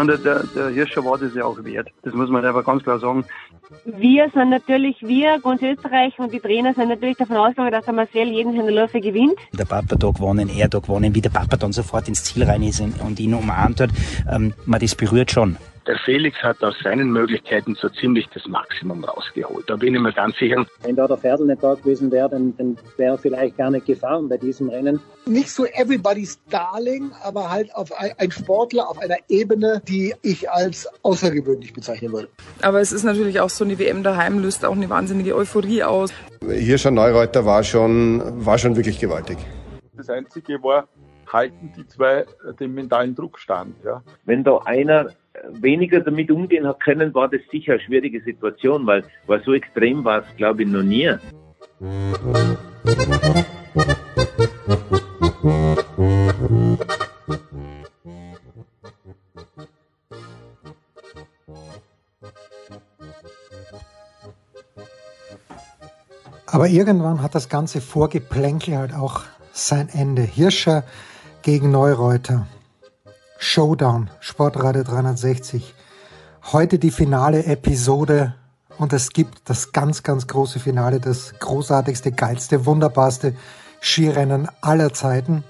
meine, der, der Hirscher war das ja auch wert. Das muss man einfach ganz klar sagen. Wir sind natürlich, wir, ganz Österreich und die Trainer sind natürlich davon ausgegangen, dass der Marcel jeden Läufe gewinnt. Der Papa da gewonnen, er da gewonnen, wie der Papa dann sofort ins Ziel rein ist und ihn umarmt hat. Ähm, man, das berührt schon. Der Felix hat aus seinen Möglichkeiten so ziemlich das Maximum rausgeholt. Da bin ich mir ganz sicher. Wenn da der Pferdl nicht da gewesen wäre, dann, dann wäre er vielleicht gar nicht gefahren bei diesem Rennen. Nicht so everybody's darling, aber halt auf ein Sportler auf einer Ebene, die ich als außergewöhnlich bezeichnen würde. Aber es ist natürlich auch so, eine WM daheim löst auch eine wahnsinnige Euphorie aus. Hier schon Neureuter war schon, war schon wirklich gewaltig. Das Einzige war, halten die zwei den mentalen Druck stand. Ja. Wenn da einer weniger damit umgehen hat können, war das sicher eine schwierige Situation, weil, weil so extrem war es, glaube ich, noch nie. Aber irgendwann hat das ganze Vorgeplänkel halt auch sein Ende. Hirscher gegen Neureuter. Showdown, Sportradio 360. Heute die finale Episode und es gibt das ganz, ganz große Finale, das großartigste, geilste, wunderbarste Skirennen aller Zeiten.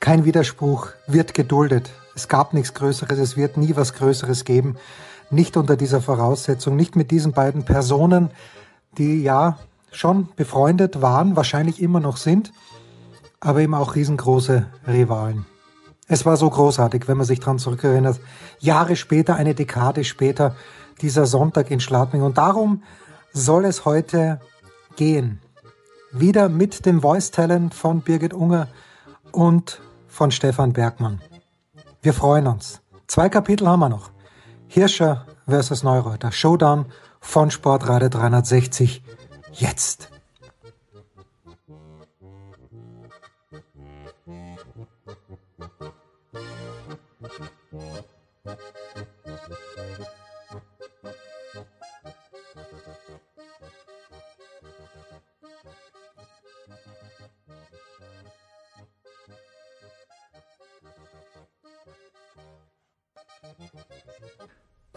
Kein Widerspruch, wird geduldet. Es gab nichts Größeres, es wird nie was Größeres geben. Nicht unter dieser Voraussetzung, nicht mit diesen beiden Personen, die ja schon befreundet waren, wahrscheinlich immer noch sind, aber eben auch riesengroße Rivalen. Es war so großartig, wenn man sich daran zurückerinnert. Jahre später, eine Dekade später, dieser Sonntag in Schladming. Und darum soll es heute gehen. Wieder mit dem Voice Talent von Birgit Unger und von Stefan Bergmann. Wir freuen uns. Zwei Kapitel haben wir noch. Hirscher versus Neureuter. Showdown von Sportrate 360. Jetzt.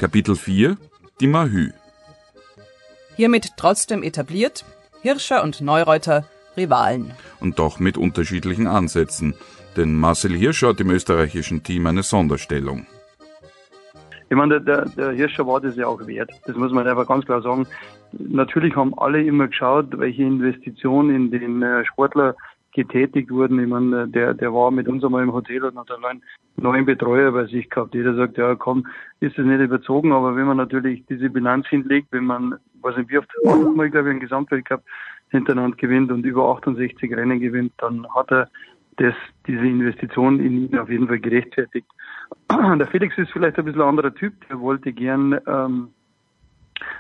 Kapitel 4 Die Mahü Hiermit trotzdem etabliert, Hirscher und Neureuter Rivalen. Und doch mit unterschiedlichen Ansätzen, denn Marcel Hirscher hat im österreichischen Team eine Sonderstellung. Ich meine, der, der Hirscher war das ja auch wert. Das muss man einfach ganz klar sagen. Natürlich haben alle immer geschaut, welche Investitionen in den äh, Sportler getätigt wurden. Ich meine, der, der war mit uns einmal im Hotel und hat allein neun Betreuer bei sich gehabt. Jeder sagt, ja komm, ist das nicht überzogen, aber wenn man natürlich diese Bilanz hinlegt, wenn man, weiß nicht wie oft, mal, glaube ich, einen Gesamtweltcup hintereinander gewinnt und über 68 Rennen gewinnt, dann hat er das, diese Investition in ihn auf jeden Fall gerechtfertigt. Der Felix ist vielleicht ein bisschen ein anderer Typ, der wollte gern ähm,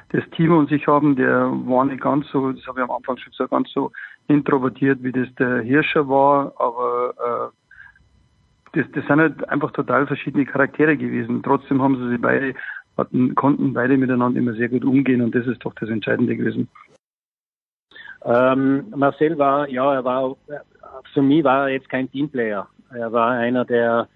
das Team um sich haben, der war nicht ganz so, das habe ich am Anfang schon gesagt, ganz so introvertiert, wie das der Hirscher war, aber äh, das, das sind halt einfach total verschiedene Charaktere gewesen. Trotzdem haben sie sich beide, hatten, konnten beide miteinander immer sehr gut umgehen und das ist doch das Entscheidende gewesen. Ähm, Marcel war, ja, er war, für mich war er jetzt kein Teamplayer. Er war einer, der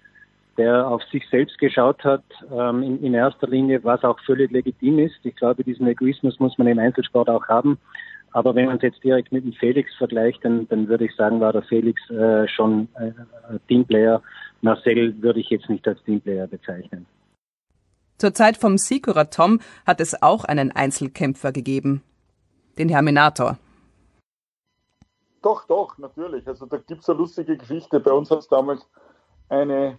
der auf sich selbst geschaut hat, ähm, in, in, erster Linie, was auch völlig legitim ist. Ich glaube, diesen Egoismus muss man im Einzelsport auch haben. Aber wenn man es jetzt direkt mit dem Felix vergleicht, dann, dann würde ich sagen, war der Felix äh, schon äh, Teamplayer. Marcel würde ich jetzt nicht als Teamplayer bezeichnen. Zur Zeit vom Sikurer Tom hat es auch einen Einzelkämpfer gegeben, den Herminator. Doch, doch, natürlich. Also da gibt es eine lustige Geschichte. Bei uns hat es damals eine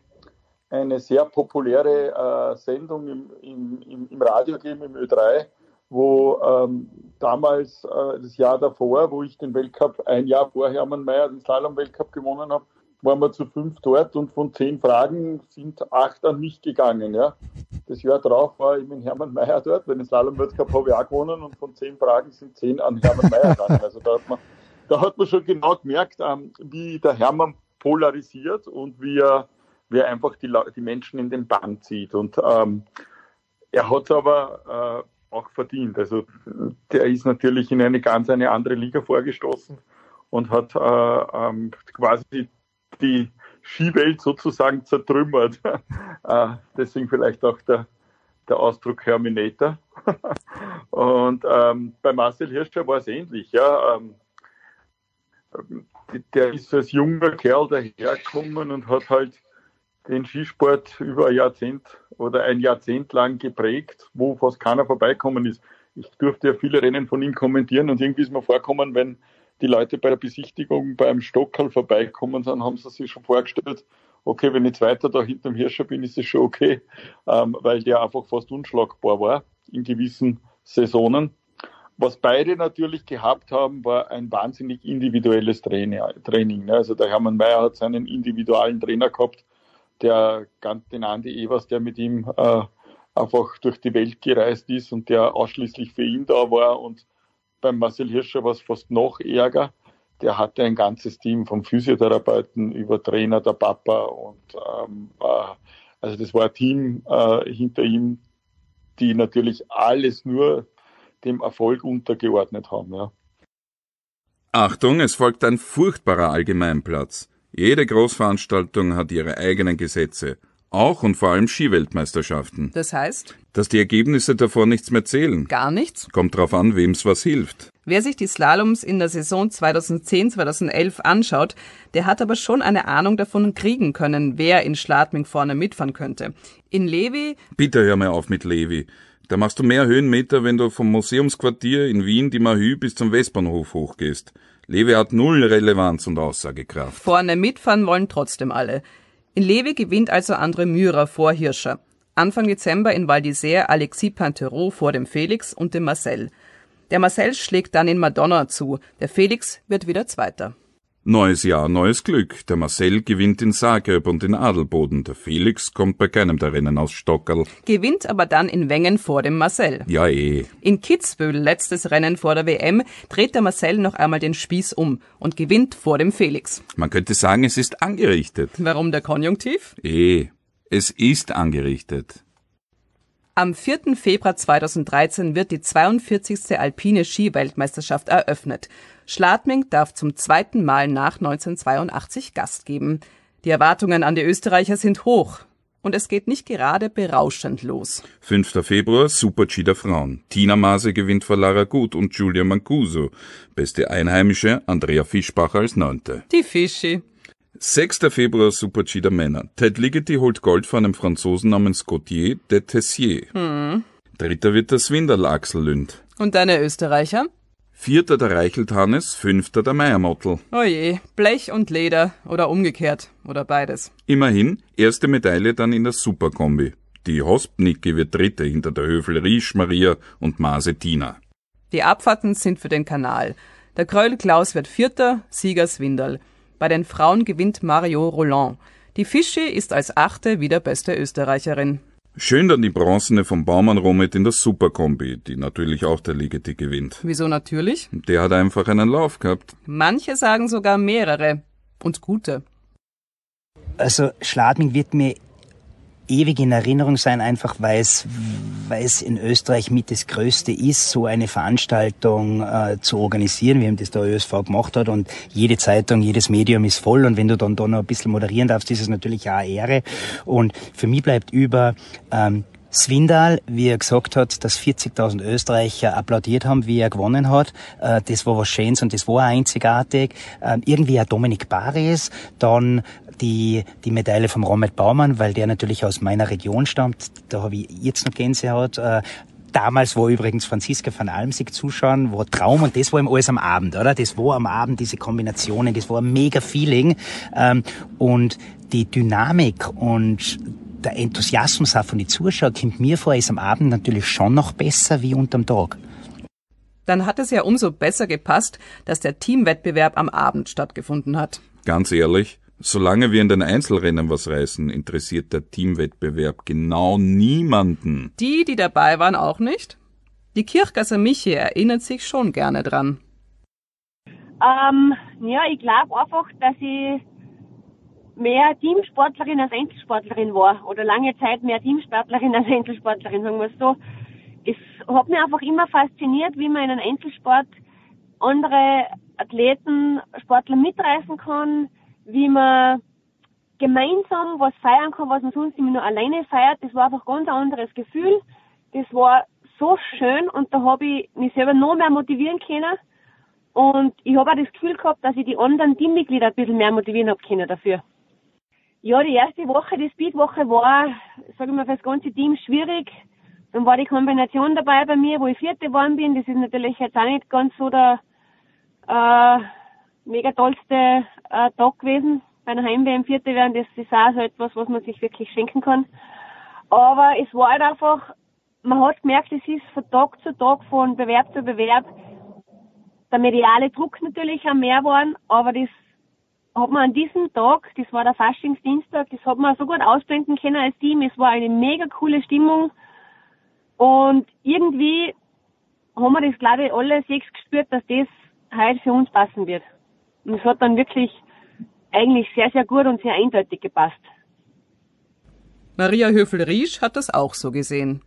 eine sehr populäre äh, Sendung im, im, im, Radio gegeben, im Ö3, wo ähm, damals, äh, das Jahr davor, wo ich den Weltcup ein Jahr vor Hermann Mayer den Slalom-Weltcup gewonnen habe, waren wir zu fünf dort und von zehn Fragen sind acht an mich gegangen. Ja. Das Jahr darauf war ich mit Hermann Mayer dort, weil den Slalom-Weltcup habe ich auch gewonnen und von zehn Fragen sind zehn an Hermann Mayer gegangen. Also da hat man, da hat man schon genau gemerkt, ähm, wie der Hermann polarisiert und wie er wie er einfach die, die Menschen in den Bann zieht. Und ähm, er hat aber äh, auch verdient. Also der ist natürlich in eine ganz eine andere Liga vorgestoßen und hat äh, ähm, quasi die, Skiwelt sozusagen zertrümmert. äh, deswegen vielleicht auch der, der Ausdruck Herminator. und ähm, bei Marcel Hirscher war es ähnlich. Ja, ähm, der ist als junger Kerl dahergekommen und hat halt den Skisport über ein Jahrzehnt oder ein Jahrzehnt lang geprägt, wo fast keiner vorbeikommen ist. Ich durfte ja viele Rennen von ihm kommentieren und irgendwie ist mir vorkommen, wenn die Leute bei der Besichtigung beim Stockerl vorbeikommen sind, haben sie sich schon vorgestellt, okay, wenn ich Zweiter da hinterm Hirscher bin, ist es schon okay, ähm, weil der einfach fast unschlagbar war in gewissen Saisonen. Was beide natürlich gehabt haben, war ein wahnsinnig individuelles Training. Ne? Also der Hermann Mayer hat seinen individuellen Trainer gehabt, der den Andi Evers, der mit ihm äh, einfach durch die Welt gereist ist und der ausschließlich für ihn da war. Und beim Marcel Hirscher war es fast noch ärger. Der hatte ein ganzes Team vom Physiotherapeuten über Trainer, der Papa und ähm, äh, also das war ein Team äh, hinter ihm, die natürlich alles nur dem Erfolg untergeordnet haben. Ja. Achtung, es folgt ein furchtbarer Allgemeinplatz. Jede Großveranstaltung hat ihre eigenen Gesetze. Auch und vor allem Skiweltmeisterschaften. Das heißt? Dass die Ergebnisse davor nichts mehr zählen. Gar nichts? Kommt drauf an, wem's was hilft. Wer sich die Slaloms in der Saison 2010-2011 anschaut, der hat aber schon eine Ahnung davon kriegen können, wer in Schladming vorne mitfahren könnte. In Levi... Bitte hör mal auf mit Levi. Da machst du mehr Höhenmeter, wenn du vom Museumsquartier in Wien die Mahü bis zum Westbahnhof hochgehst. Levi hat null Relevanz und Aussagekraft. Vorne mitfahren wollen trotzdem alle. In Levi gewinnt also André Myhrer vor Hirscher. Anfang Dezember in Val d'Isère Alexis Pantereau vor dem Felix und dem Marcel. Der Marcel schlägt dann in Madonna zu, der Felix wird wieder Zweiter. Neues Jahr, neues Glück. Der Marcel gewinnt in Zagreb und in Adelboden. Der Felix kommt bei keinem der Rennen aus Stockerl. Gewinnt aber dann in Wengen vor dem Marcel. Ja eh. In Kitzbühel, letztes Rennen vor der WM, dreht der Marcel noch einmal den Spieß um und gewinnt vor dem Felix. Man könnte sagen, es ist angerichtet. Warum der Konjunktiv? Eh. Es ist angerichtet. Am 4. Februar 2013 wird die 42. alpine Skiweltmeisterschaft eröffnet. Schladming darf zum zweiten Mal nach 1982 Gast geben. Die Erwartungen an die Österreicher sind hoch. Und es geht nicht gerade berauschend los. 5. Februar, Super-G der Frauen. Tina Maase gewinnt vor Lara Gut und Julia Mancuso. Beste Einheimische, Andrea Fischbacher als Neunte. Die Fischi. 6. Februar Super-G der Männer. Ted Ligety holt Gold von einem Franzosen namens Gauthier de Tessier. Hm. Dritter wird der Swindal Axel Lünd. Und deine Österreicher? Vierter der Reichelt Hannes, fünfter der Meiermottl. Oje, Blech und Leder oder umgekehrt oder beides. Immerhin, erste Medaille dann in der Superkombi. Die Hospnicke wird dritte hinter der Höfel Riesch Maria und Mase Tina. Die Abfahrten sind für den Kanal. Der Kröll Klaus wird vierter, Sieger Swindal. Bei den Frauen gewinnt Mario Roland. Die Fischi ist als achte wieder beste Österreicherin. Schön dann die Bronzene vom Baumann Romit in der Superkombi, die natürlich auch der Ligeti gewinnt. Wieso natürlich? Der hat einfach einen Lauf gehabt. Manche sagen sogar mehrere. Und gute. Also Schladming wird mir ewig in Erinnerung sein, einfach weil es, weil es in Österreich mit das Größte ist, so eine Veranstaltung äh, zu organisieren, wie das der ÖSV gemacht hat. Und jede Zeitung, jedes Medium ist voll. Und wenn du dann da noch ein bisschen moderieren darfst, ist es natürlich auch eine Ehre. Und für mich bleibt über ähm, Swindal, wie er gesagt hat, dass 40.000 Österreicher applaudiert haben, wie er gewonnen hat. Äh, das war was Schönes und das war einzigartig. Ähm, irgendwie ein Dominik Baris, dann die, die Medaille vom Romet Baumann, weil der natürlich aus meiner Region stammt. Da habe ich jetzt noch Gänsehaut. Äh, damals war übrigens Franziska van Almsig zuschauen, war Traum und das war ihm alles am Abend, oder? Das war am Abend diese Kombinationen, das war ein mega Feeling. Ähm, und die Dynamik und der Enthusiasmus auch von den Zuschauern kommt mir vor, ist am Abend natürlich schon noch besser wie unterm Tag. Dann hat es ja umso besser gepasst, dass der Teamwettbewerb am Abend stattgefunden hat. Ganz ehrlich, solange wir in den Einzelrennen was reißen, interessiert der Teamwettbewerb genau niemanden. Die, die dabei waren, auch nicht? Die Kirchgasser Michi erinnert sich schon gerne dran. Ähm, ja, ich glaube einfach, dass ich mehr Teamsportlerin als Einzelsportlerin war oder lange Zeit mehr Teamsportlerin als Einzelsportlerin, sagen wir es so. Es hat mich einfach immer fasziniert, wie man in einem Einzelsport andere Athleten, Sportler mitreißen kann, wie man gemeinsam was feiern kann, was man sonst immer nur alleine feiert. Das war einfach ganz ein anderes Gefühl. Das war so schön und da habe ich mich selber noch mehr motivieren können. Und ich habe auch das Gefühl gehabt, dass ich die anderen Teammitglieder ein bisschen mehr motivieren habe können dafür. Ja, die erste Woche, die Speedwoche war, sage ich mal, für das ganze Team schwierig. Dann war die Kombination dabei bei mir, wo ich Vierte geworden bin. Das ist natürlich jetzt auch nicht ganz so der äh, mega tollste äh, Tag gewesen. Bei einer Heim-WM Vierte werden, das ist auch so etwas, was man sich wirklich schenken kann. Aber es war halt einfach, man hat gemerkt, es ist von Tag zu Tag, von Bewerb zu Bewerb, der mediale Druck natürlich am mehr geworden, aber das hat man an diesem Tag, das war der Faschingsdienstag, das hat man so gut ausblenden können als Team. Es war eine mega coole Stimmung. Und irgendwie haben wir das, glaube ich, alle sechs gespürt, dass das heute für uns passen wird. Und es hat dann wirklich eigentlich sehr, sehr gut und sehr eindeutig gepasst. Maria Höfel-Riesch hat das auch so gesehen.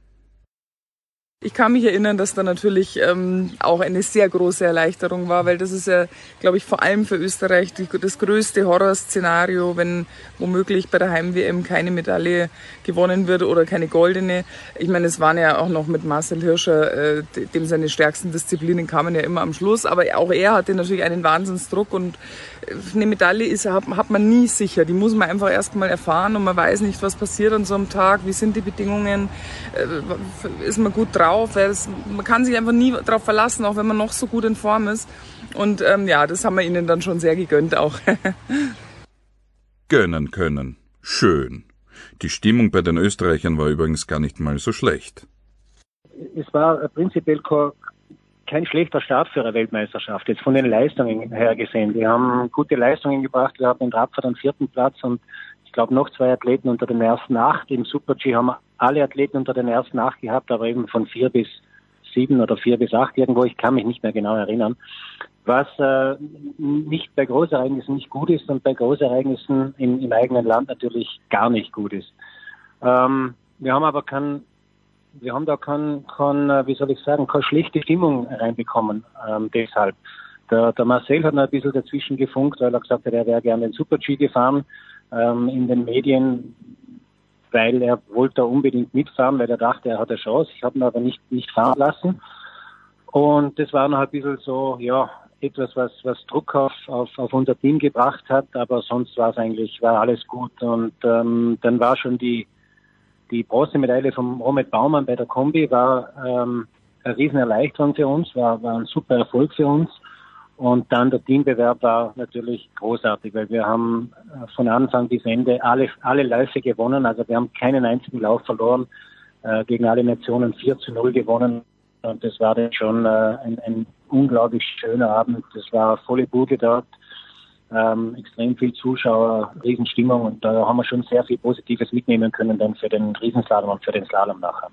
Ich kann mich erinnern, dass da natürlich ähm, auch eine sehr große Erleichterung war, weil das ist ja, glaube ich, vor allem für Österreich die, das größte Horrorszenario, wenn womöglich bei der Heim-WM keine Medaille gewonnen wird oder keine goldene. Ich meine, es waren ja auch noch mit Marcel Hirscher, äh, dem seine stärksten Disziplinen kamen ja immer am Schluss, aber auch er hatte natürlich einen Wahnsinnsdruck und eine Medaille ist, hat, hat man nie sicher. Die muss man einfach erst mal erfahren und man weiß nicht, was passiert an so einem Tag, wie sind die Bedingungen, äh, ist man gut drauf. Das, man kann sich einfach nie darauf verlassen, auch wenn man noch so gut in Form ist. Und ähm, ja, das haben wir ihnen dann schon sehr gegönnt auch. Gönnen können. Schön. Die Stimmung bei den Österreichern war übrigens gar nicht mal so schlecht. Es war prinzipiell kein schlechter Start für eine Weltmeisterschaft, jetzt von den Leistungen her gesehen. Wir haben gute Leistungen gebracht. Wir hatten in Radfahrt den vierten Platz und ich glaube noch zwei Athleten unter den ersten acht. Im Super-G haben wir alle Athleten unter den ersten acht gehabt, aber eben von vier bis sieben oder vier bis acht irgendwo. Ich kann mich nicht mehr genau erinnern. Was äh, nicht bei Großereignissen nicht gut ist und bei Großereignissen im, im eigenen Land natürlich gar nicht gut ist. Ähm, wir haben aber kein wir haben da kein, kein, äh, wie soll ich sagen, keine schlechte Stimmung reinbekommen. Ähm, deshalb. Der, der Marcel hat noch ein bisschen dazwischen gefunkt, weil er gesagt hat, er wäre gerne den Super-G gefahren ähm, in den Medien, weil er wollte unbedingt mitfahren, weil er dachte, er hat eine Chance. Ich habe ihn aber nicht, nicht fahren lassen. Und das war noch ein bisschen so, ja, etwas, was, was Druck auf, auf, auf unser Team gebracht hat, aber sonst war es eigentlich, war alles gut. Und ähm, dann war schon die, die Bronzemedaille vom Romet Baumann bei der Kombi war ähm, eine Riesenerleichterung für uns, war, war ein super Erfolg für uns. Und dann der Teambewerb war natürlich großartig, weil wir haben äh, von Anfang bis Ende alle, alle Läufe gewonnen. Also wir haben keinen einzigen Lauf verloren, äh, gegen alle Nationen 4 zu 0 gewonnen. Und das war dann schon äh, ein, ein unglaublich schöner Abend. Das war volle Bude dort ähm, extrem viel Zuschauer, Riesenstimmung und da haben wir schon sehr viel Positives mitnehmen können dann für den Riesenslalom und für den Slalom nachher.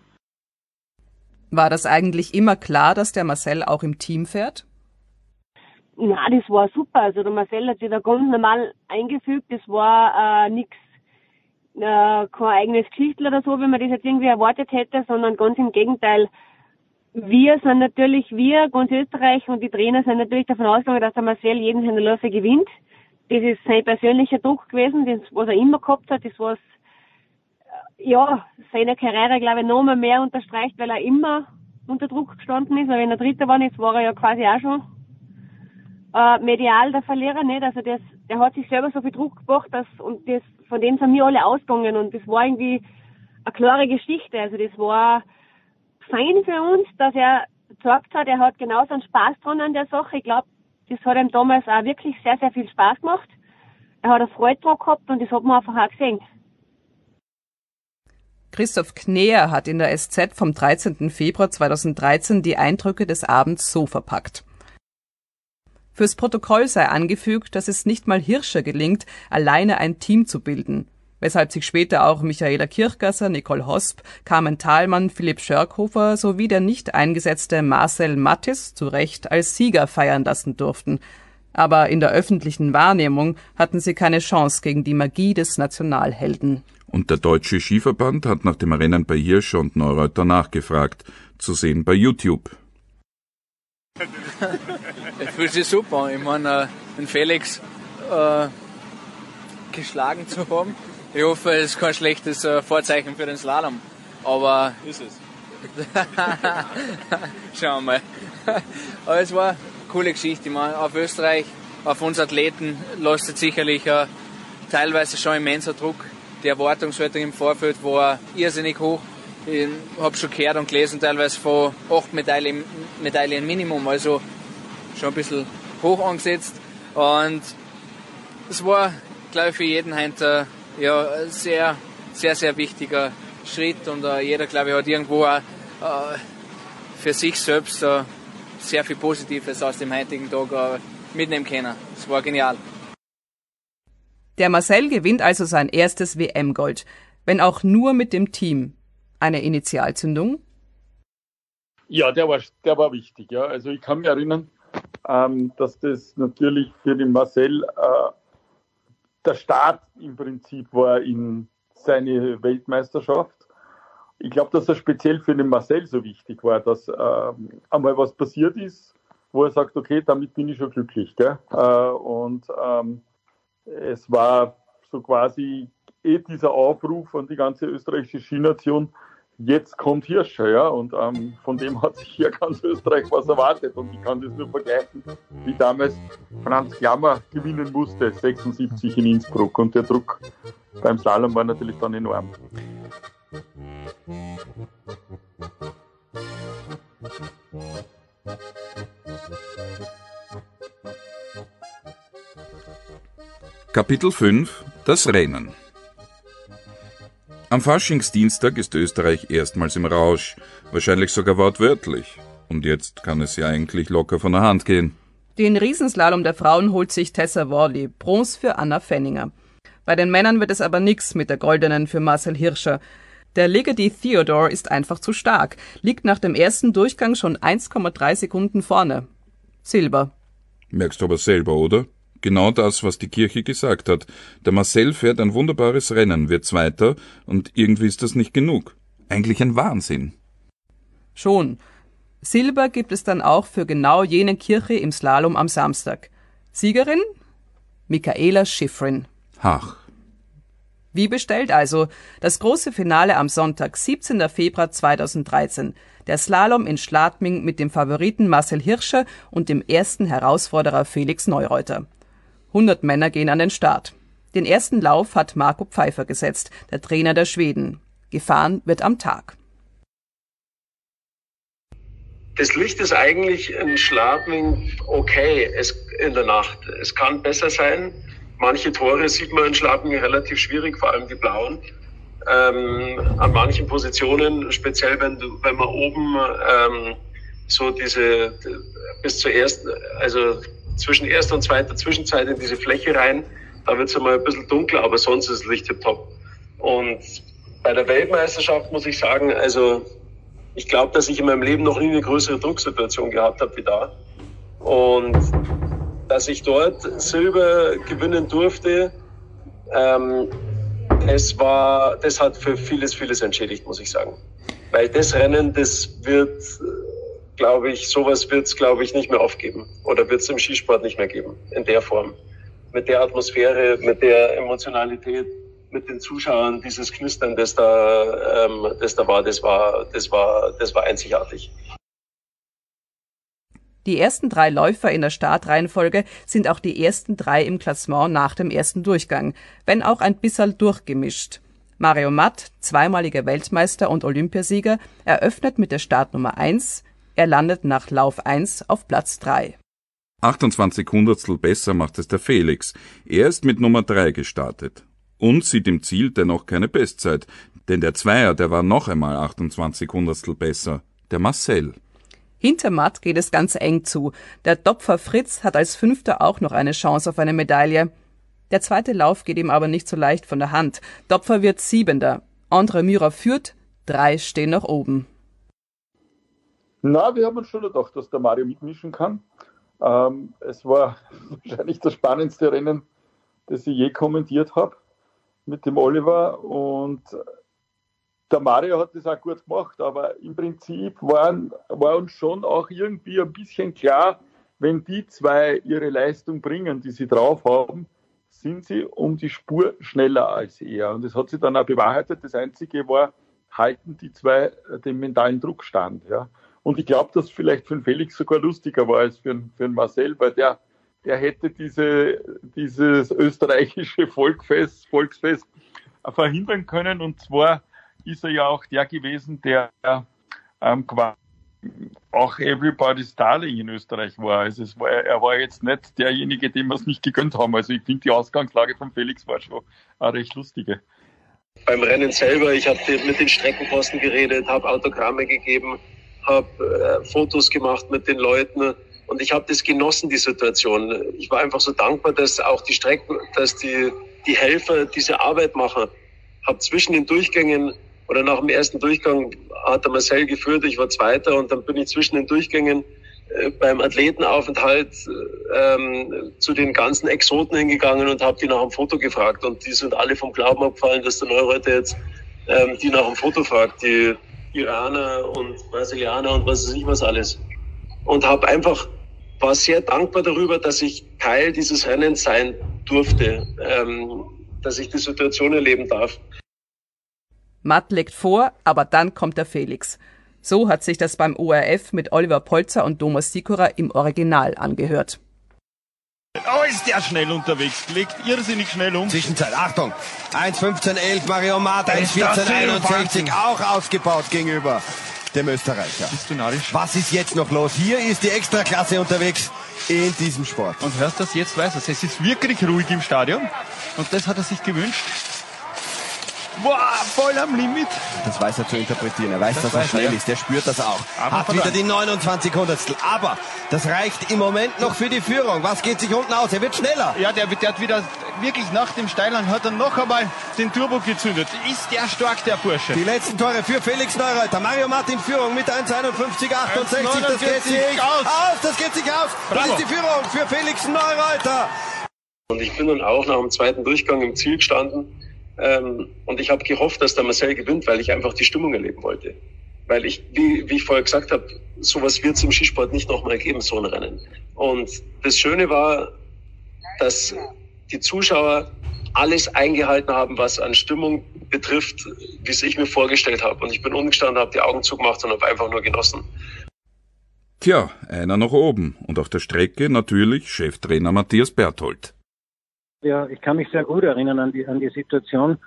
War das eigentlich immer klar, dass der Marcel auch im Team fährt? Na, das war super. Also der Marcel hat sich da ganz normal eingefügt. Das war äh, nichts, äh, kein eigenes Geschichtel oder so, wie man das jetzt irgendwie erwartet hätte, sondern ganz im Gegenteil. Wir sind natürlich, wir, ganz Österreich und die Trainer sind natürlich davon ausgegangen, dass der Marcel jeden seiner Läufe gewinnt. Das ist sein persönlicher Druck gewesen, das, was er immer gehabt hat, das was, äh, ja, seine Karriere, glaube ich, noch mehr unterstreicht, weil er immer unter Druck gestanden ist. Aber wenn er Dritter war, jetzt war er ja quasi auch schon äh, medial der Verlierer, nicht? Also das, der hat sich selber so viel Druck gebracht, dass, und das, von dem sind wir alle ausgegangen und das war irgendwie eine klare Geschichte. Also das war fein für uns, dass er gesagt hat, er hat genauso einen Spaß dran an der Sache. Ich glaube, das hat ihm damals auch wirklich sehr, sehr viel Spaß gemacht. Er hat eine Freude dran gehabt und das hat man einfach auch gesehen. Christoph Kneer hat in der SZ vom 13. Februar 2013 die Eindrücke des Abends so verpackt. Fürs Protokoll sei angefügt, dass es nicht mal Hirscher gelingt, alleine ein Team zu bilden weshalb sich später auch Michaela Kirchgasser, Nicole Hosp, Carmen Thalmann, Philipp Schörkhofer sowie der nicht eingesetzte Marcel Mattis zu Recht als Sieger feiern lassen durften. Aber in der öffentlichen Wahrnehmung hatten sie keine Chance gegen die Magie des Nationalhelden. Und der Deutsche Skiverband hat nach dem Rennen bei Hirsch und Neureuter nachgefragt. Zu sehen bei YouTube. Ich fühle sich super. Ich meine, äh, den Felix äh, geschlagen zu haben. Ich hoffe, es ist kein schlechtes äh, Vorzeichen für den Slalom. Aber ist es. Schauen wir mal. Aber es war eine coole Geschichte. Ich meine, auf Österreich, auf uns Athleten lastet sicherlich äh, teilweise schon immenser Druck. Die Erwartungshaltung im Vorfeld war irrsinnig hoch. Ich habe schon gehört und gelesen, teilweise von acht Medaillen, Medaillen Minimum, also schon ein bisschen hoch angesetzt. Und es war, glaube ich, für jeden heute ja, ein sehr, sehr, sehr wichtiger Schritt und uh, jeder, glaube ich, hat irgendwo auch, uh, für sich selbst uh, sehr viel Positives aus dem heutigen Tag mitnehmen können. Es war genial. Der Marcel gewinnt also sein erstes WM-Gold, wenn auch nur mit dem Team. Eine Initialzündung? Ja, der war, der war wichtig. Ja. Also ich kann mich erinnern, ähm, dass das natürlich für den Marcel äh, der Start im Prinzip war in seine Weltmeisterschaft. Ich glaube, dass er speziell für den Marcel so wichtig war, dass ähm, einmal was passiert ist, wo er sagt, okay, damit bin ich schon glücklich. Gell? Äh, und ähm, es war so quasi eh dieser Aufruf an die ganze österreichische Skination, jetzt kommt Hirscher, ja, und ähm, von dem hat sich hier ganz Österreich was erwartet und ich kann das nur vergleichen, wie damals Franz Klammer gewinnen musste, 76 in Innsbruck und der Druck beim Slalom war natürlich dann enorm. Kapitel 5 Das Rennen am Faschingsdienstag ist Österreich erstmals im Rausch, wahrscheinlich sogar wortwörtlich. Und jetzt kann es ja eigentlich locker von der Hand gehen. Den Riesenslalom der Frauen holt sich Tessa Worley, Bronze für Anna Fenninger. Bei den Männern wird es aber nix mit der goldenen für Marcel Hirscher. Der Ligety Theodore ist einfach zu stark, liegt nach dem ersten Durchgang schon 1,3 Sekunden vorne. Silber. Merkst du aber selber, oder? Genau das, was die Kirche gesagt hat. Der Marcel fährt ein wunderbares Rennen, wird Zweiter, und irgendwie ist das nicht genug. Eigentlich ein Wahnsinn. Schon. Silber gibt es dann auch für genau jene Kirche im Slalom am Samstag. Siegerin? Michaela Schifrin. Ach. Wie bestellt also das große Finale am Sonntag, 17. Februar 2013. Der Slalom in Schladming mit dem Favoriten Marcel Hirscher und dem ersten Herausforderer Felix Neureuter. 100 Männer gehen an den Start. Den ersten Lauf hat Marco Pfeiffer gesetzt, der Trainer der Schweden. Gefahren wird am Tag. Das Licht ist eigentlich in Schladming okay es, in der Nacht. Es kann besser sein. Manche Tore sieht man in Schladming relativ schwierig, vor allem die blauen. Ähm, an manchen Positionen, speziell wenn, wenn man oben ähm, so diese bis zur ersten, also zwischen erster und zweiter Zwischenzeit in diese Fläche rein. Da wird es einmal ein bisschen dunkler, aber sonst ist das Licht top. Und bei der Weltmeisterschaft muss ich sagen, also ich glaube, dass ich in meinem Leben noch nie eine größere Drucksituation gehabt habe wie da. Und dass ich dort Silber gewinnen durfte, ähm, es war, das hat für vieles, vieles entschädigt, muss ich sagen. Weil das Rennen, das wird glaube ich, sowas wird es, glaube ich, nicht mehr aufgeben oder wird es im Skisport nicht mehr geben in der Form. Mit der Atmosphäre, mit der Emotionalität, mit den Zuschauern, dieses Knistern, das da, ähm, das da war, das war, das war, das war einzigartig. Die ersten drei Läufer in der Startreihenfolge sind auch die ersten drei im Klassement nach dem ersten Durchgang, wenn auch ein bisschen durchgemischt. Mario Matt, zweimaliger Weltmeister und Olympiasieger, eröffnet mit der Startnummer 1, er landet nach Lauf 1 auf Platz 3. 28 Hundertstel besser macht es der Felix. Er ist mit Nummer 3 gestartet. Und sieht im Ziel dennoch keine Bestzeit, denn der Zweier, der war noch einmal 28 Hundertstel besser. Der Marcel. Hinter Matt geht es ganz eng zu. Der Dopfer Fritz hat als Fünfter auch noch eine Chance auf eine Medaille. Der zweite Lauf geht ihm aber nicht so leicht von der Hand. Dopfer wird Siebender. Andre Myra führt, drei stehen noch oben. Na, wir haben uns schon gedacht, dass der Mario mitmischen kann. Ähm, es war wahrscheinlich das spannendste Rennen, das ich je kommentiert habe mit dem Oliver. Und der Mario hat das auch gut gemacht, aber im Prinzip waren, war uns schon auch irgendwie ein bisschen klar, wenn die zwei ihre Leistung bringen, die sie drauf haben, sind sie um die Spur schneller als er. Und es hat sich dann auch bewahrheitet. Das Einzige war, halten die zwei den mentalen Druck stand. Ja. Und ich glaube, dass vielleicht für den Felix sogar lustiger war als für den, für den Marcel, weil der, der hätte diese, dieses österreichische Volkfest, Volksfest verhindern können. Und zwar ist er ja auch der gewesen, der ähm, auch Everybody's Darling in Österreich war. Also es war, er war jetzt nicht derjenige, dem wir es nicht gegönnt haben. Also ich finde die Ausgangslage von Felix war schon eine recht lustige. Beim Rennen selber, ich habe mit den Streckenposten geredet, habe Autogramme gegeben, habe äh, Fotos gemacht mit den Leuten und ich habe das genossen, die Situation. Ich war einfach so dankbar, dass auch die Strecken, dass die, die Helfer diese Arbeit machen. Habe zwischen den Durchgängen oder nach dem ersten Durchgang hat der Marcel geführt, ich war Zweiter und dann bin ich zwischen den Durchgängen äh, beim Athletenaufenthalt ähm, zu den ganzen Exoten hingegangen und habe die nach einem Foto gefragt und die sind alle vom Glauben abgefallen, dass der Neureuter jetzt ähm, die nach einem Foto fragt, die Iraner und Brasilianer und was weiß ich was alles. Und habe einfach, war sehr dankbar darüber, dass ich Teil dieses Rennens sein durfte, ähm, dass ich die Situation erleben darf. Matt legt vor, aber dann kommt der Felix. So hat sich das beim ORF mit Oliver Polzer und Thomas Sikora im Original angehört. Oh, ist der schnell unterwegs. Legt irrsinnig schnell um. Zwischenzeit, Achtung. 1.15.11 Mario Mart, 1.14.61 auch ausgebaut gegenüber dem Österreicher. Bist du narrisch? Was ist jetzt noch los? Hier ist die Extraklasse unterwegs in diesem Sport. Und hörst du das jetzt, weißt du, es ist wirklich ruhig im Stadion. Und das hat er sich gewünscht. Boah, voll am Limit. Das weiß er zu interpretieren. Er weiß, das dass er schnell er. ist. Der spürt das auch. Aber Hat wieder die 29 Hundertstel. Aber das reicht im Moment noch für die Führung. Was geht sich unten aus? Er wird schneller. Ja, der, der hat wieder wirklich nach dem Steilhang hat er noch einmal den Turbo gezündet. Ist der stark, der Bursche. Die letzten Tore für Felix Neureuter. Mario Martin Führung mit 1,51,68. Das geht sich aus. aus. Das geht sich aus. Bravo. Das ist die Führung für Felix Neureuter. Und ich bin dann auch nach dem zweiten Durchgang im Ziel gestanden ähm, und ich habe gehofft, dass der Marcel gewinnt, weil ich einfach die Stimmung erleben wollte. Weil ich, wie, wie ich vorher gesagt habe, sowas wird es im Skisport nicht nochmal geben, so ein Rennen. Und das Schöne war, dass die Zuschauer alles eingehalten haben, was an Stimmung betrifft, wie es ich mir vorgestellt habe. Und ich bin umgestanden, habe die Augen zugemacht und habe einfach nur genossen. Tja, einer nach oben und auf der Strecke natürlich Cheftrainer Matthias Berthold. Ja, ich kann mich sehr gut erinnern an die, an die Situation.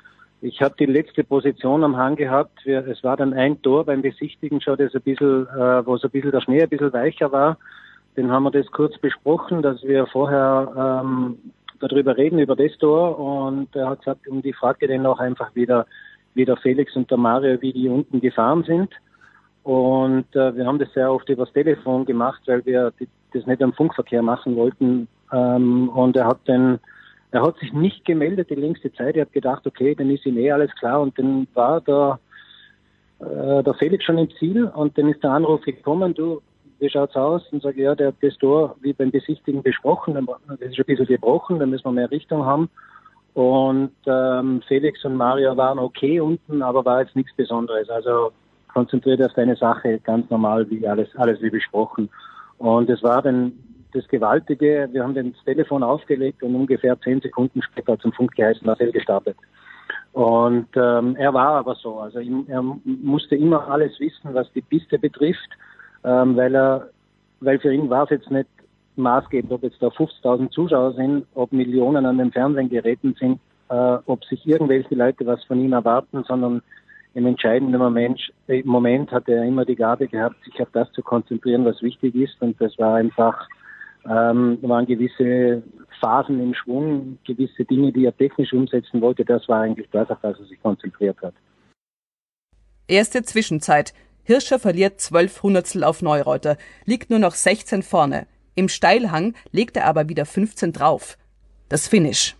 Ich habe die letzte Position am Hang gehabt. Wir, es war dann ein Tor beim Besichtigen schon, das ein bisschen, äh, wo so ein bisschen der Schnee ein bisschen weicher war. Den haben wir das kurz besprochen, dass wir vorher ähm, darüber reden, über das Tor. Und er hat gesagt, und ich fragte den auch einfach wieder, wie der Felix und der Mario, wie die unten gefahren sind. Und äh, wir haben das sehr oft übers Telefon gemacht, weil wir die, das nicht am Funkverkehr machen wollten. Ähm, und er hat dann er hat sich nicht gemeldet die längste Zeit. Ich habe gedacht, okay, dann ist ihm eh alles klar. Und dann war der, äh, der Felix schon im Ziel und dann ist der Anruf gekommen, du, wie schaut's aus? Und sage, ja, der hat das Tor wie beim Besichtigen besprochen, das ist ein bisschen gebrochen, da müssen wir mehr Richtung haben. Und ähm, Felix und Mario waren okay unten, aber war jetzt nichts Besonderes. Also konzentriert auf deine Sache, ganz normal, wie alles, alles wie besprochen. Und es war dann das Gewaltige, wir haben das Telefon aufgelegt und ungefähr zehn Sekunden später zum Funk geheißen, Marcel gestartet. Und ähm, er war aber so, also er musste immer alles wissen, was die Piste betrifft, ähm, weil er, weil für ihn war es jetzt nicht maßgebend, ob jetzt da 50.000 Zuschauer sind, ob Millionen an den Fernsehgeräten sind, äh, ob sich irgendwelche Leute was von ihm erwarten, sondern im entscheidenden Moment, im Moment hat er immer die Gabe gehabt, sich auf das zu konzentrieren, was wichtig ist. Und das war einfach ähm, waren gewisse Phasen im Schwung, gewisse Dinge, die er technisch umsetzen wollte. Das war eigentlich das, auf das er sich konzentriert hat. Erste Zwischenzeit. Hirscher verliert 12 Hundertstel auf Neureuter, liegt nur noch 16 vorne. Im Steilhang legt er aber wieder 15 drauf. Das Finish.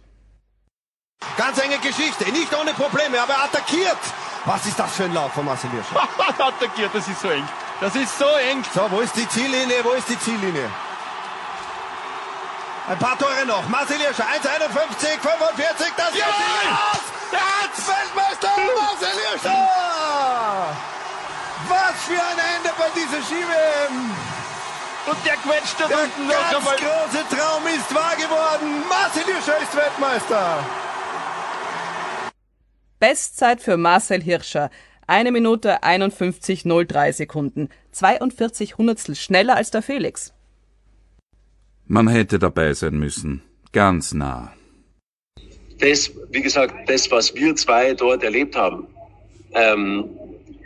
Ganz enge Geschichte, nicht ohne Probleme, aber attackiert. Was ist das für ein Lauf von Marcel Hirscher? attackiert, das ist so eng. Das ist so eng. So, wo ist die Ziellinie? Wo ist die Ziellinie? Ein paar Tore noch. Marcel Hirscher, 1,51, 45, das ja! aus! Der Weltmeister Marcel Hirscher! Was für ein Ende bei dieser Schiebe! Und der quetscht da der unten ganz große Traum ist wahr geworden. Marcel Hirscher ist Weltmeister. Bestzeit für Marcel Hirscher. Eine Minute 51,03 Sekunden. 42 Hundertstel schneller als der Felix. Man hätte dabei sein müssen. Ganz nah. Das, wie gesagt, das, was wir zwei dort erlebt haben, ähm,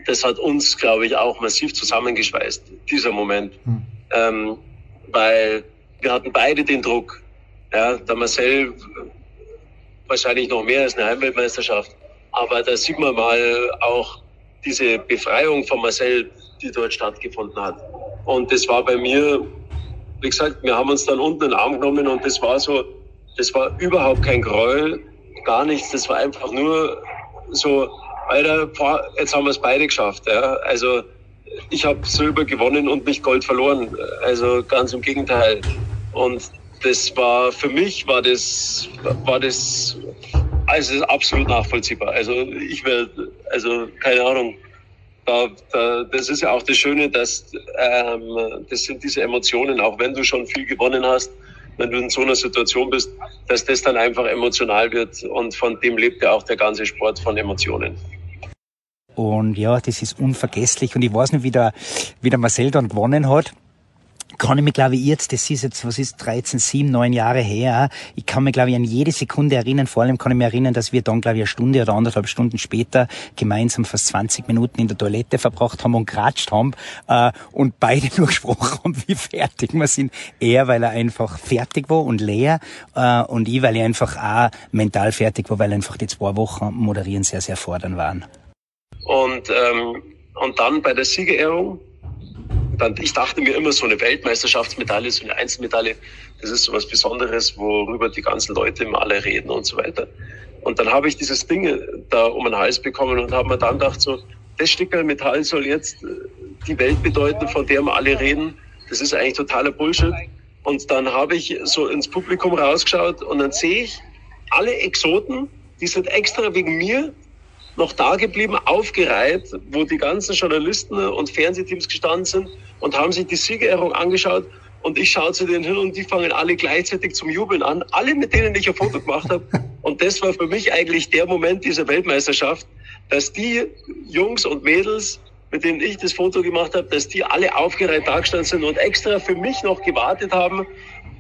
das hat uns, glaube ich, auch massiv zusammengeschweißt, dieser Moment. Hm. Ähm, weil wir hatten beide den Druck. Ja, der Marcel wahrscheinlich noch mehr als eine Heimweltmeisterschaft. Aber da sieht man mal auch diese Befreiung von Marcel, die dort stattgefunden hat. Und das war bei mir, wie gesagt, wir haben uns dann unten in den Arm genommen und das war so, das war überhaupt kein Gräuel, gar nichts. Das war einfach nur so, Alter, jetzt haben wir es beide geschafft. Ja. Also ich habe Silber gewonnen und nicht Gold verloren. Also ganz im Gegenteil. Und das war für mich war das war das also absolut nachvollziehbar. Also ich werde also keine Ahnung. Da, da, das ist ja auch das Schöne, dass ähm, das sind diese Emotionen, auch wenn du schon viel gewonnen hast, wenn du in so einer Situation bist, dass das dann einfach emotional wird und von dem lebt ja auch der ganze Sport von Emotionen. Und ja, das ist unvergesslich. Und ich weiß nicht, wie der, wie der Marcel dann gewonnen hat kann ich mich, glaube ich, jetzt, das ist jetzt, was ist, 13, 7, 9 Jahre her, ich kann mich, glaube ich, an jede Sekunde erinnern, vor allem kann ich mich erinnern, dass wir dann, glaube ich, eine Stunde oder anderthalb Stunden später gemeinsam fast 20 Minuten in der Toilette verbracht haben und geratscht haben äh, und beide nur gesprochen haben, wie fertig wir sind. Er, weil er einfach fertig war und leer äh, und ich, weil ich einfach auch mental fertig war, weil einfach die zwei Wochen moderieren sehr, sehr fordernd waren. Und, ähm, und dann bei der Siegerehrung dann, ich dachte mir immer, so eine Weltmeisterschaftsmedaille, so eine Einzelmedaille, das ist so was Besonderes, worüber die ganzen Leute immer alle reden und so weiter. Und dann habe ich dieses Ding da um den Hals bekommen und habe mir dann gedacht, so, das Stück Metall soll jetzt äh, die Welt bedeuten, von der wir alle reden. Das ist eigentlich totaler Bullshit. Und dann habe ich so ins Publikum rausgeschaut und dann sehe ich alle Exoten, die sind extra wegen mir noch da geblieben, aufgereiht, wo die ganzen Journalisten und Fernsehteams gestanden sind und haben sich die Siegerehrung angeschaut. Und ich schaue zu denen hin und die fangen alle gleichzeitig zum Jubeln an. Alle, mit denen ich ein Foto gemacht habe. Und das war für mich eigentlich der Moment dieser Weltmeisterschaft, dass die Jungs und Mädels, mit denen ich das Foto gemacht habe, dass die alle aufgereiht dargestanden sind und extra für mich noch gewartet haben,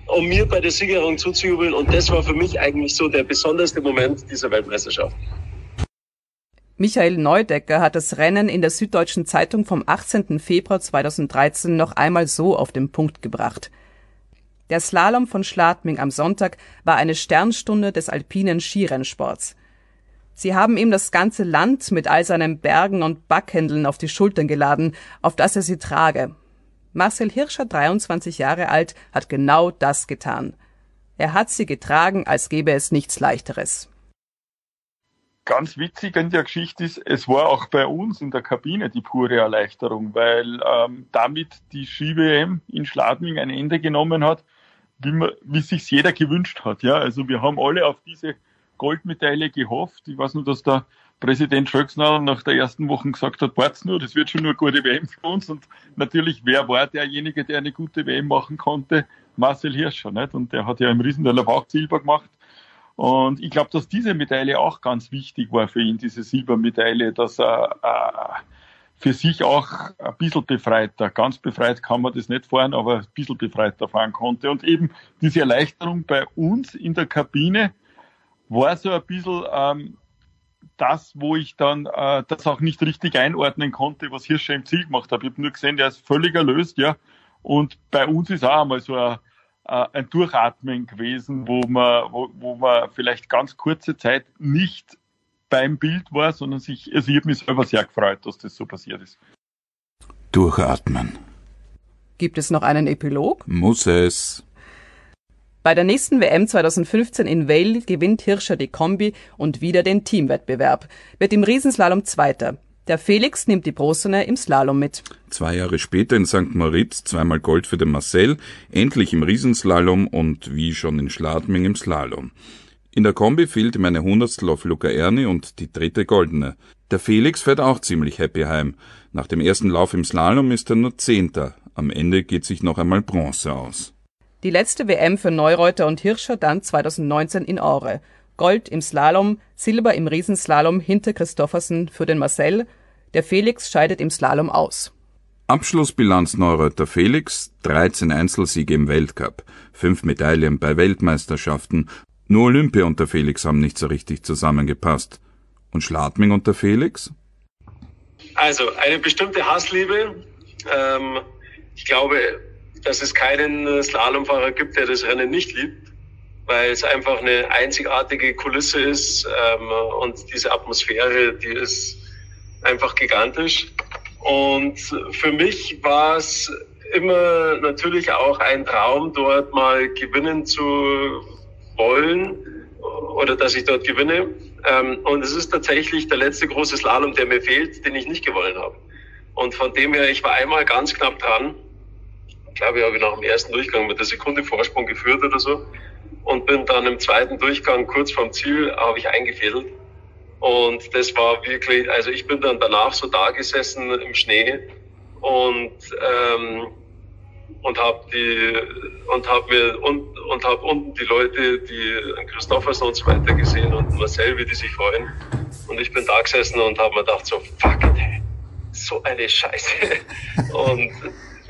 um mir bei der Siegerehrung zuzujubeln. Und das war für mich eigentlich so der besonderste Moment dieser Weltmeisterschaft. Michael Neudecker hat das Rennen in der Süddeutschen Zeitung vom 18. Februar 2013 noch einmal so auf den Punkt gebracht. Der Slalom von Schladming am Sonntag war eine Sternstunde des alpinen Skirennsports. Sie haben ihm das ganze Land mit all seinen Bergen und Backhändeln auf die Schultern geladen, auf das er sie trage. Marcel Hirscher, 23 Jahre alt, hat genau das getan. Er hat sie getragen, als gäbe es nichts leichteres ganz witzig an der Geschichte ist, es war auch bei uns in der Kabine die pure Erleichterung, weil ähm, damit die Ski-WM in Schladming ein Ende genommen hat, wie, man, wie sich jeder gewünscht hat. Ja, also wir haben alle auf diese Goldmedaille gehofft. Ich weiß nur, dass der Präsident Schröcksnall nach der ersten Woche gesagt hat, wart's nur, das wird schon nur eine gute WM für uns. Und natürlich, wer war derjenige, der eine gute WM machen konnte? Marcel Hirscher, nicht? Und der hat ja im Riesendaler auch Silber gemacht. Und ich glaube, dass diese Medaille auch ganz wichtig war für ihn, diese Silbermedaille, dass er äh, für sich auch ein bisschen befreiter, ganz befreit kann man das nicht fahren, aber ein bisschen befreiter fahren konnte. Und eben diese Erleichterung bei uns in der Kabine war so ein bisschen ähm, das, wo ich dann äh, das auch nicht richtig einordnen konnte, was Hirscher im Ziel gemacht hat. Ich habe nur gesehen, der ist völlig erlöst, ja. Und bei uns ist auch einmal so ein äh, ein Durchatmen gewesen, wo man, wo, wo man vielleicht ganz kurze Zeit nicht beim Bild war, sondern sich, also ich habe mich selber sehr gefreut, dass das so passiert ist. Durchatmen. Gibt es noch einen Epilog? Muss es. Bei der nächsten WM 2015 in Vale gewinnt Hirscher die Kombi und wieder den Teamwettbewerb, wird im Riesenslalom Zweiter. Der Felix nimmt die Bronzene im Slalom mit. Zwei Jahre später in St. Moritz zweimal Gold für den Marcel, endlich im Riesenslalom und wie schon in Schladming im Slalom. In der Kombi fehlt ihm eine Hundertstel auf Luca Erni und die dritte goldene. Der Felix fährt auch ziemlich happy heim. Nach dem ersten Lauf im Slalom ist er nur Zehnter. Am Ende geht sich noch einmal Bronze aus. Die letzte WM für Neureuter und Hirscher dann 2019 in Aure. Gold im Slalom, Silber im Riesenslalom hinter Christoffersen für den Marcel. Der Felix scheidet im Slalom aus. Abschlussbilanz Neureuter Felix, 13 Einzelsiege im Weltcup, 5 Medaillen bei Weltmeisterschaften. Nur Olympia und der Felix haben nicht so richtig zusammengepasst. Und Schladming und der Felix? Also, eine bestimmte Hassliebe. Ähm, ich glaube, dass es keinen Slalomfahrer gibt, der das Rennen nicht liebt, weil es einfach eine einzigartige Kulisse ist ähm, und diese Atmosphäre, die ist einfach gigantisch. Und für mich war es immer natürlich auch ein Traum, dort mal gewinnen zu wollen oder dass ich dort gewinne. Ähm, und es ist tatsächlich der letzte große Slalom, der mir fehlt, den ich nicht gewonnen habe. Und von dem her, ich war einmal ganz knapp dran. Ich glaube, ich habe nach dem ersten Durchgang mit der Sekunde Vorsprung geführt oder so. Und bin dann im zweiten Durchgang kurz vorm Ziel, habe ich eingefädelt. Und das war wirklich, also ich bin dann danach so da gesessen im Schnee und ähm, und habe die und habe mir und und habe unten die Leute, die Christophersen und so weiter gesehen und Marcel, wie die sich freuen. Und ich bin da gesessen und habe mir gedacht so fuck it, so eine Scheiße. und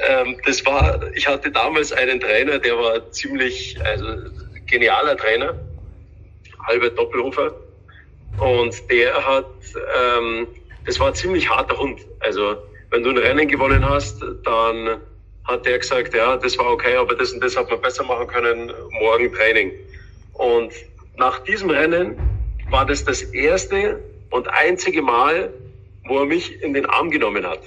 ähm, das war, ich hatte damals einen Trainer, der war ziemlich, also genialer Trainer, Albert Doppelhofer und der hat, ähm, das war ein ziemlich harter Hund. Also wenn du ein Rennen gewonnen hast, dann hat der gesagt, ja, das war okay, aber das und das hat man besser machen können, morgen Training. Und nach diesem Rennen war das das erste und einzige Mal, wo er mich in den Arm genommen hat.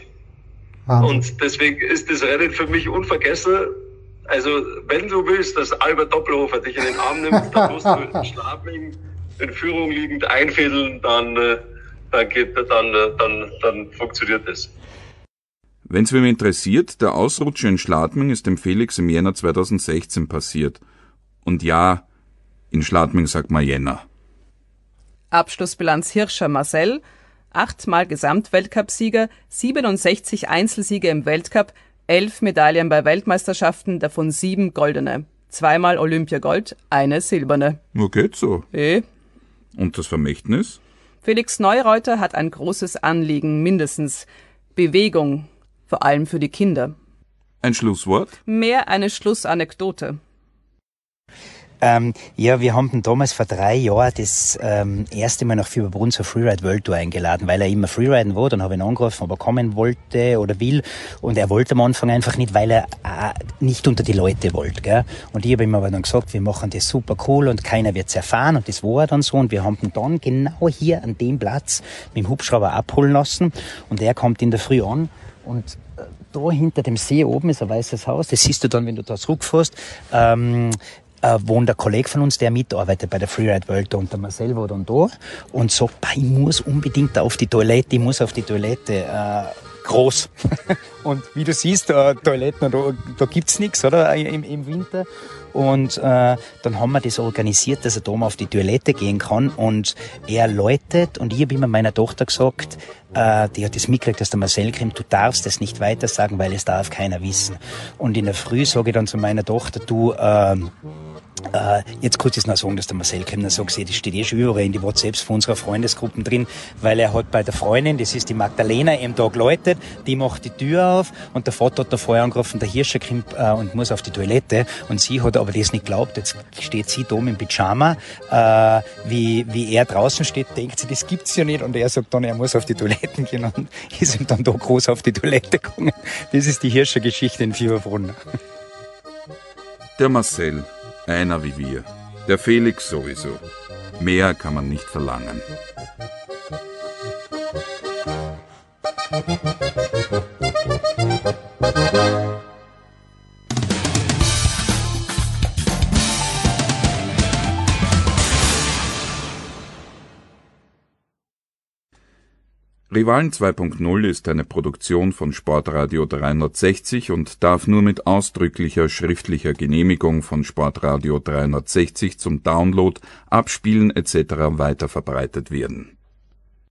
Wahnsinn. Und deswegen ist das Rennen für mich unvergessen. Also, wenn du willst, dass Albert Doppelhofer dich in den Arm nimmt, dann musst du Schlafling in Führung liegend einfädeln, dann, äh, dann, geht, dann, äh, dann, dann funktioniert das. Wenn's wem interessiert, der Ausrutscher in Schladming ist dem Felix im Jänner 2016 passiert. Und ja, in Schladming sagt man Jänner. Abschlussbilanz Hirscher Marcel, achtmal Gesamtweltcupsieger, 67 Einzelsiege im Weltcup, elf Medaillen bei Weltmeisterschaften, davon sieben goldene. Zweimal Olympiagold, eine silberne. Wo geht's so? Eh, Und das Vermächtnis? Felix Neureuter hat ein großes Anliegen, mindestens Bewegung, vor allem für die Kinder. Ein Schlusswort? Mehr eine Schlussanekdote. Ähm, ja, wir haben ihn damals vor drei Jahren das ähm, erste Mal nach Fieberbrunn zur Freeride World Tour eingeladen, weil er immer Freeriden war. Dann habe ich ihn angerufen, ob er kommen wollte oder will. Und er wollte am Anfang einfach nicht, weil er äh, nicht unter die Leute wollte. Gell? Und ich habe ihm aber dann gesagt, wir machen das super cool und keiner wird's erfahren. Und das war dann so. Und wir haben ihn dann genau hier an dem Platz mit dem Hubschrauber abholen lassen. Und er kommt in der Früh an und äh, da hinter dem See oben ist ein weißes Haus. Das siehst du dann, wenn du da zurückfährst. Ähm, äh, wohnt ein Kollege von uns, der mitarbeitet bei der Freeride World und der Marcel war dann da und sagt, "Bah, ich muss unbedingt auf die Toilette, ich muss auf die Toilette. Äh, groß. und wie du siehst, äh, Toiletten, da, da gibt's nichts, oder, im, im Winter. Und äh, dann haben wir das organisiert, dass er da mal auf die Toilette gehen kann. Und er läutet und ich habe immer meiner Tochter gesagt, äh, die hat das mitgekriegt, dass der Marcel kommt, du darfst das nicht weiter sagen, weil es darf keiner wissen. Und in der Früh sage ich dann zu meiner Tochter, du, ähm, äh, jetzt kurz ist noch sagen, dass der Marcel dann sagt das steht eh schon überall in die WhatsApps von unserer Freundesgruppen drin, weil er hat bei der Freundin, das ist die Magdalena, eben da geläutet, die macht die Tür auf und der Vater hat da vorher angerufen, der Hirscher kommt äh, und muss auf die Toilette und sie hat aber das nicht glaubt, jetzt steht sie da im Pyjama, äh, wie, wie er draußen steht, denkt sie, das gibt's ja nicht und er sagt dann, er muss auf die Toilette gehen und ist ihm dann da groß auf die Toilette gegangen. Das ist die Hirscher Geschichte in Fieberbrunn. Der Marcel, einer wie wir. Der Felix sowieso. Mehr kann man nicht verlangen. Rivalen 2.0 ist eine Produktion von Sportradio 360 und darf nur mit ausdrücklicher schriftlicher Genehmigung von Sportradio 360 zum Download, Abspielen etc. weiterverbreitet werden